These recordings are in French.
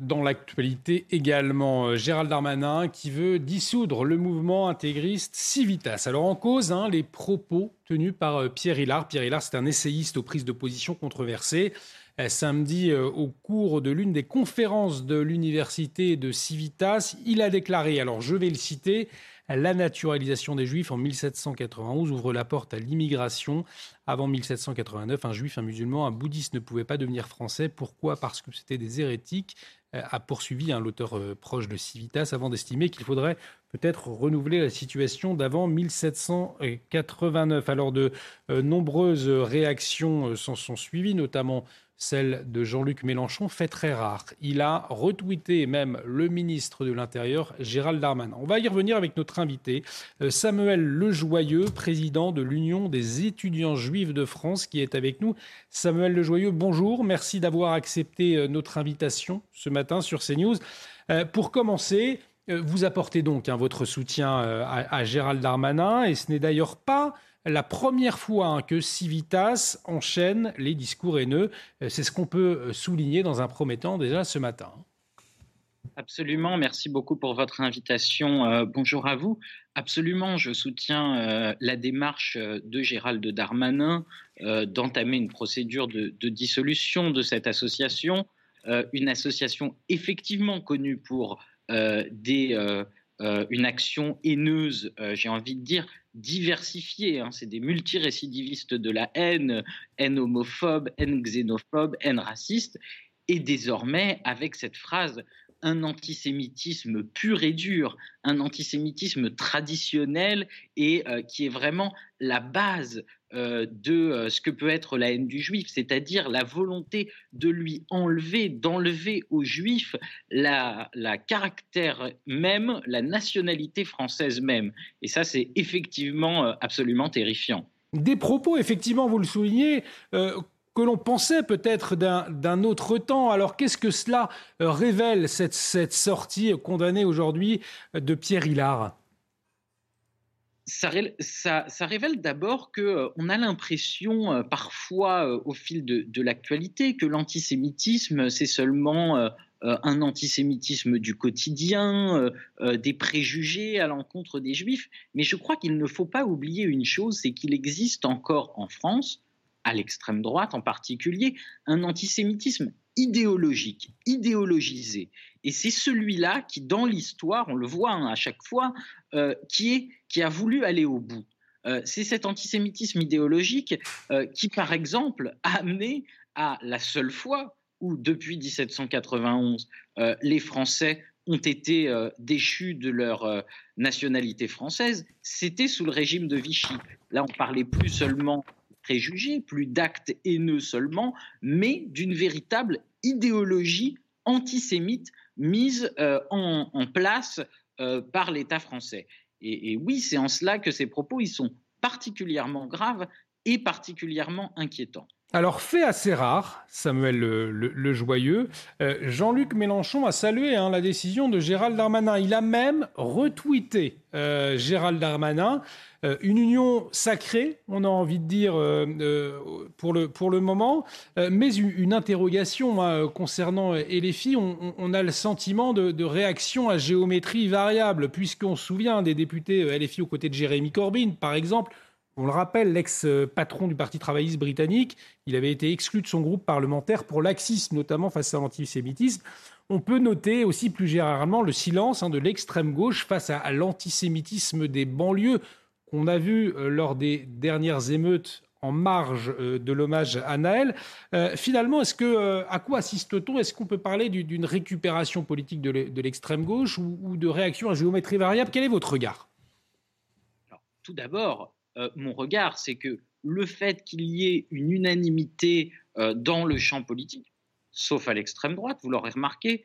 Dans l'actualité également, euh, Gérald Darmanin qui veut dissoudre le mouvement intégriste Civitas. Alors en cause, hein, les propos tenus par euh, Pierre Hillard. Pierre Hillard, c'est un essayiste aux prises de position controversées. Euh, samedi, au cours de l'une des conférences de l'université de Civitas, il a déclaré, alors je vais le citer, la naturalisation des Juifs en 1791 ouvre la porte à l'immigration. Avant 1789, un juif, un musulman, un bouddhiste ne pouvaient pas devenir français. Pourquoi? Parce que c'était des hérétiques a poursuivi hein, l'auteur euh, proche de Civitas avant d'estimer qu'il faudrait peut-être renouveler la situation d'avant 1789. Alors de euh, nombreuses réactions s'en sont suivies, notamment celle de Jean-Luc Mélenchon, fait très rare. Il a retweeté même le ministre de l'Intérieur, Gérald Darmanin. On va y revenir avec notre invité, euh, Samuel Lejoyeux, président de l'Union des étudiants juifs de France, qui est avec nous. Samuel Lejoyeux, bonjour. Merci d'avoir accepté euh, notre invitation ce matin sur CNews. Euh, pour commencer, vous apportez donc hein, votre soutien à Gérald Darmanin, et ce n'est d'ailleurs pas la première fois hein, que Civitas enchaîne les discours haineux. Euh, c'est ce qu'on peut euh, souligner dans un premier temps déjà ce matin. Absolument, merci beaucoup pour votre invitation. Euh, bonjour à vous. Absolument, je soutiens la démarche de Gérald Darmanin d'entamer une procédure de, dissolution de cette association, une association effectivement connue pour des, une action haineuse, j'ai envie de dire, diversifiés. Hein. C'est des multirécidivistes de la haine, haine homophobe, haine xénophobe, haine raciste. Et désormais, avec cette phrase, un antisémitisme pur et dur, un antisémitisme traditionnel et euh, qui est vraiment la base euh, de euh, ce que peut être la haine du juif, c'est-à-dire la volonté de lui enlever, d'enlever aux juifs la, la, caractère même, la nationalité française même. Et ça, c'est effectivement euh, absolument terrifiant. Des propos, effectivement, vous le soulignez, que l'on pensait peut-être d'un autre temps. Alors qu'est-ce que cela révèle, cette, cette sortie condamnée aujourd'hui de Pierre Hillard? Ça, révèle d'abord qu'on euh, a l'impression euh, parfois euh, au fil de, l'actualité que l'antisémitisme, c'est seulement un antisémitisme du quotidien, des préjugés à l'encontre des juifs. Mais je crois qu'il ne faut pas oublier une chose, c'est qu'il existe encore en France, à l'extrême droite en particulier, un antisémitisme idéologique, idéologisé. Et c'est celui-là qui, dans l'histoire, on le voit hein, à chaque fois, euh, qui, a voulu aller au bout. Euh, c'est cet antisémitisme idéologique euh, qui, par exemple, a amené à la seule fois où, depuis 1791, les Français ont été déchus de leur nationalité française, c'était sous le régime de Vichy. Là, on parlait plus seulement préjugés, plus d'actes haineux seulement, mais d'une véritable idéologie antisémite mise euh, en, place euh, par l'État français. Et, oui, c'est en cela que ces propos ils sont particulièrement graves et particulièrement inquiétants. Alors, fait assez rare, Samuel le, Joyeux, euh, Jean-Luc Mélenchon a salué hein, la décision de Gérald Darmanin. Il a même retweeté Gérald Darmanin euh, une union sacrée, on a envie de dire euh, euh, pour, le, moment, mais une interrogation hein, concernant filles, on, a le sentiment de, réaction à géométrie variable, puisqu'on se souvient des députés LFI aux côtés de Jérémy Corbyn, par exemple. On le rappelle, l'ex-patron du Parti travailliste britannique, il avait été exclu de son groupe parlementaire pour laxisme, notamment face à l'antisémitisme. On peut noter aussi plus généralement le silence hein, de l'extrême gauche face à l'antisémitisme des banlieues qu'on a vu euh, lors des dernières émeutes en marge euh, de l'hommage à Naël. Euh, finalement, est-ce que, à quoi assiste-t-on? Est-ce qu'on peut parler d'une récupération politique de l'extrême gauche ou, de réaction à géométrie variable? Quel est votre regard? Tout d'abord, mon regard, c'est que le fait qu'il y ait une unanimité dans le champ politique, sauf à l'extrême droite, vous l'aurez remarqué,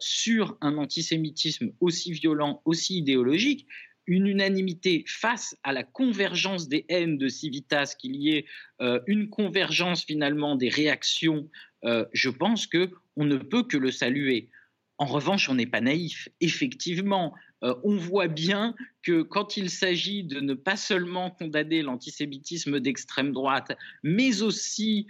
sur un antisémitisme aussi violent, aussi idéologique, une unanimité face à la convergence des haines de Civitas, qu'il y ait euh, une convergence finalement des réactions, euh, je pense que on ne peut que le saluer. En revanche, on n'est pas naïf. Effectivement, euh, on voit bien que quand il s'agit de ne pas seulement condamner l'antisémitisme d'extrême droite, mais aussi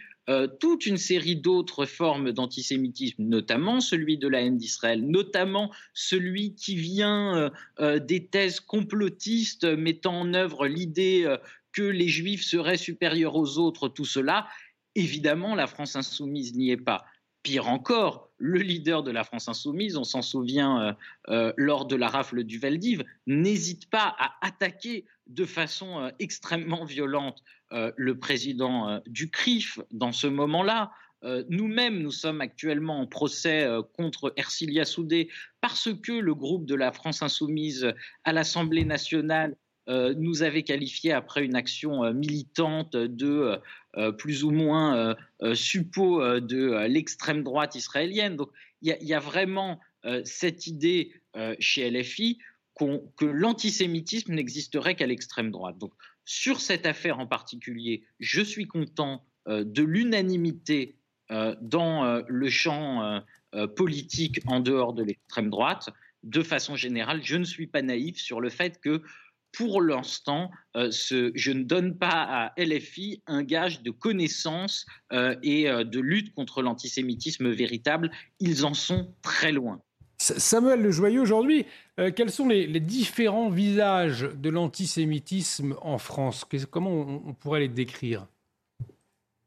toute une série d'autres formes d'antisémitisme, notamment celui de la haine d'Israël, notamment celui qui vient des thèses complotistes mettant en œuvre l'idée que les juifs seraient supérieurs aux autres, tout cela, évidemment, la France insoumise n'y est pas. Pire encore, le leader de la France insoumise, on s'en souvient euh, euh, lors de la rafle du Veldiv, n'hésite pas à attaquer de façon euh, extrêmement violente le président du CRIF dans ce moment-là. Nous-mêmes, nous sommes actuellement en procès contre Ercilia Soudé parce que le groupe de la France insoumise à l'Assemblée nationale nous avait qualifié après une action militante de plus ou moins suppos de l'extrême droite israélienne. Donc il y, a vraiment cette idée chez LFI que l'antisémitisme n'existerait qu'à l'extrême droite. Donc sur cette affaire en particulier, je suis content de l'unanimité dans le champ politique en dehors de l'extrême droite. De façon générale, je ne suis pas naïf sur le fait que pour l'instant, euh, je ne donne pas à LFI un gage de connaissance euh, et euh, de lutte contre l'antisémitisme véritable. Ils en sont très loin. Samuel Le Joyeux, aujourd'hui, quels sont les, différents visages de l'antisémitisme en France? Comment on, pourrait les décrire?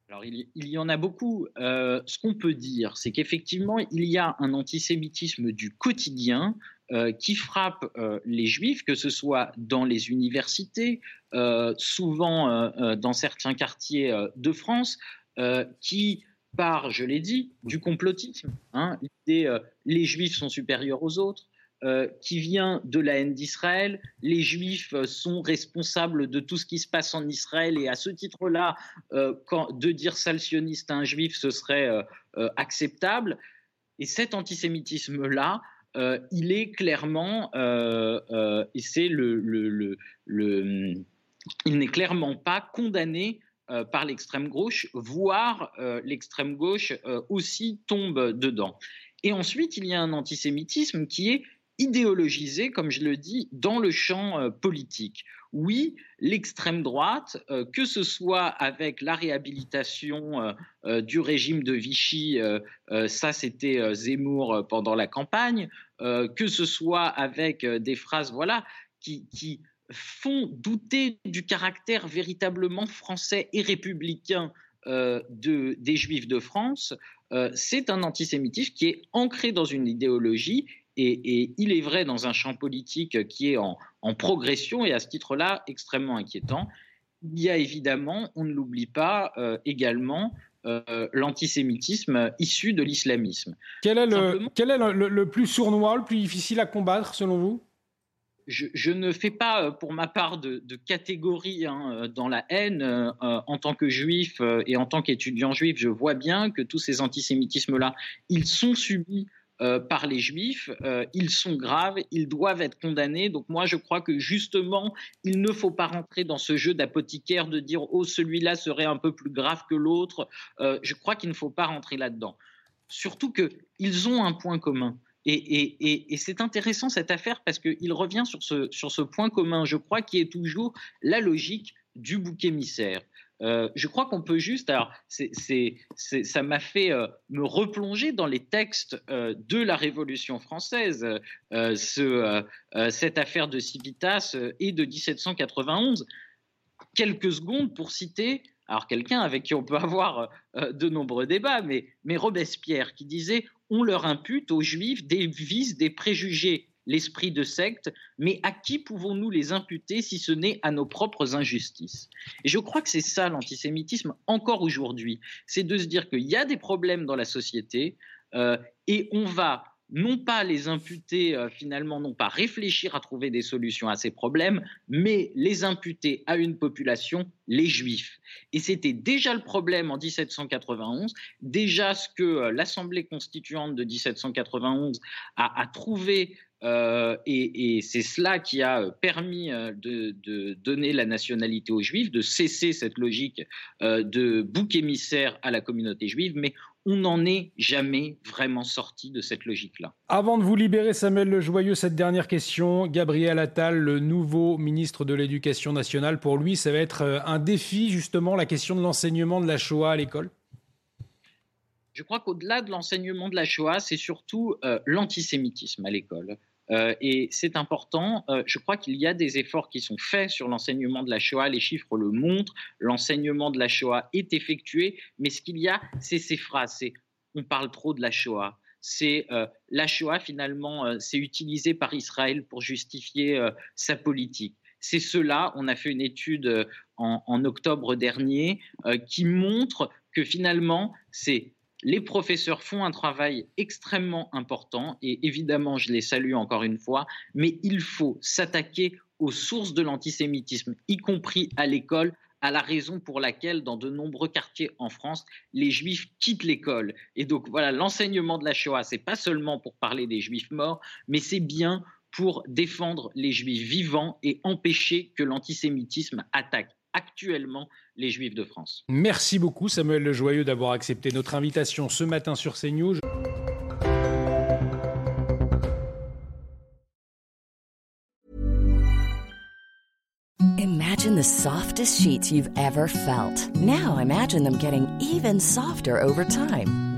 Alors, il, y en a beaucoup. ce qu'on peut dire, c'est qu'effectivement, il y a un antisémitisme du quotidien euh, qui frappe euh, les juifs, que ce soit dans les universités, euh, souvent dans certains quartiers de France, qui part, je l'ai dit, du complotisme. Hein, L'idée les juifs sont supérieurs aux autres. qui vient de la haine d'Israël. Les Juifs sont responsables de tout ce qui se passe en Israël et à ce titre-là, de dire salsioniste à un Juif, ce serait acceptable. Et cet antisémitisme-là euh, il est clairement, euh, euh, et c'est le, le, il n'est clairement pas condamné par l'extrême gauche, voire l'extrême gauche aussi tombe dedans. Et ensuite, il y a un antisémitisme qui est idéologisé, comme je le dis, dans le champ politique. Oui, l'extrême droite, euh, que ce soit avec la réhabilitation euh, euh, du régime de Vichy, ça c'était Zemmour pendant la campagne, que ce soit avec des phrases voilà, qui, font douter du caractère véritablement français et républicain de, des Juifs de France, c'est un antisémitisme qui est ancré dans une idéologie et, il est vrai dans un champ politique qui est en, progression et à ce titre-là extrêmement inquiétant. Il y a évidemment, on ne l'oublie pas, euh, également euh, l'antisémitisme issu de l'islamisme. Quel est, le, plus sournois, le plus difficile à combattre selon vous? Je, ne fais pas, euh, pour ma part, de, catégorie hein, dans la haine. en tant que juif et en tant qu'étudiant juif, je vois bien que tous ces antisémitismes-là, ils sont subis euh, par les juifs, euh, ils sont graves, ils doivent être condamnés. Donc moi, je crois que justement, il ne faut pas rentrer dans ce jeu d'apothicaire de dire oh celui-là serait un peu plus grave que l'autre. Euh, je crois qu'il ne faut pas rentrer là-dedans. Surtout qu'ils ont un point commun. Et, c'est intéressant cette affaire parce qu'il revient sur ce, sur ce point commun, je crois, qui est toujours la logique du bouc émissaire. Euh, je crois qu'on peut juste, alors ça m'a fait euh, me replonger dans les textes euh, de la Révolution française, cette affaire de Civitas et de 1791. Quelques secondes pour citer, alors quelqu'un avec qui on peut avoir de nombreux débats, mais, mais Robespierre qui disait on leur impute aux Juifs des vices, des préjugés l'esprit de secte, mais à qui pouvons-nous les imputer si ce n'est à nos propres injustices? Et je crois que c'est ça l'antisémitisme encore aujourd'hui, c'est de se dire qu'il y a des problèmes dans la société euh, et on va non pas les imputer euh, finalement, non pas réfléchir à trouver des solutions à ces problèmes, mais les imputer à une population, les juifs. Et c'était déjà le problème en 1791, déjà ce que euh, l'Assemblée constituante de 1791 a, trouvé euh, et, c'est cela qui a permis euh, de, donner la nationalité aux Juifs, de cesser cette logique de bouc émissaire à la communauté juive, mais on n'en est jamais vraiment sorti de cette logique-là. Avant de vous libérer, Samuel Le Joyeux, cette dernière question. Gabriel Attal, le nouveau ministre de l'Éducation nationale, pour lui, ça va être un défi, justement, la question de l'enseignement de la Shoah à l'école? Je crois qu'au-delà de l'enseignement de la Shoah, c'est surtout euh, l'antisémitisme à l'école. Euh, et c'est important. Euh, je crois qu'il y a des efforts qui sont faits sur l'enseignement de la Shoah. Les chiffres le montrent. L'enseignement de la Shoah est effectué. Mais ce qu'il y a, c'est ces phrases. C'est on parle trop de la Shoah. C'est la Shoah finalement, c'est utilisé par Israël pour justifier sa politique. C'est cela. On a fait une étude en octobre dernier qui montre que finalement, c'est les professeurs font un travail extrêmement important et évidemment, je les salue encore une fois, mais il faut s'attaquer aux sources de l'antisémitisme, y compris à l'école, à la raison pour laquelle, dans de nombreux quartiers en France, les juifs quittent l'école. Et donc, voilà, l'enseignement de la Shoah, c'est pas seulement pour parler des juifs morts, mais c'est bien pour défendre les juifs vivants et empêcher que l'antisémitisme attaque actuellement les Juifs de France. Merci beaucoup Samuel Le Joyeux d'avoir accepté notre invitation ce matin sur CNews. Imagine the softest sheets you've ever felt. Now imagine them getting even softer over time.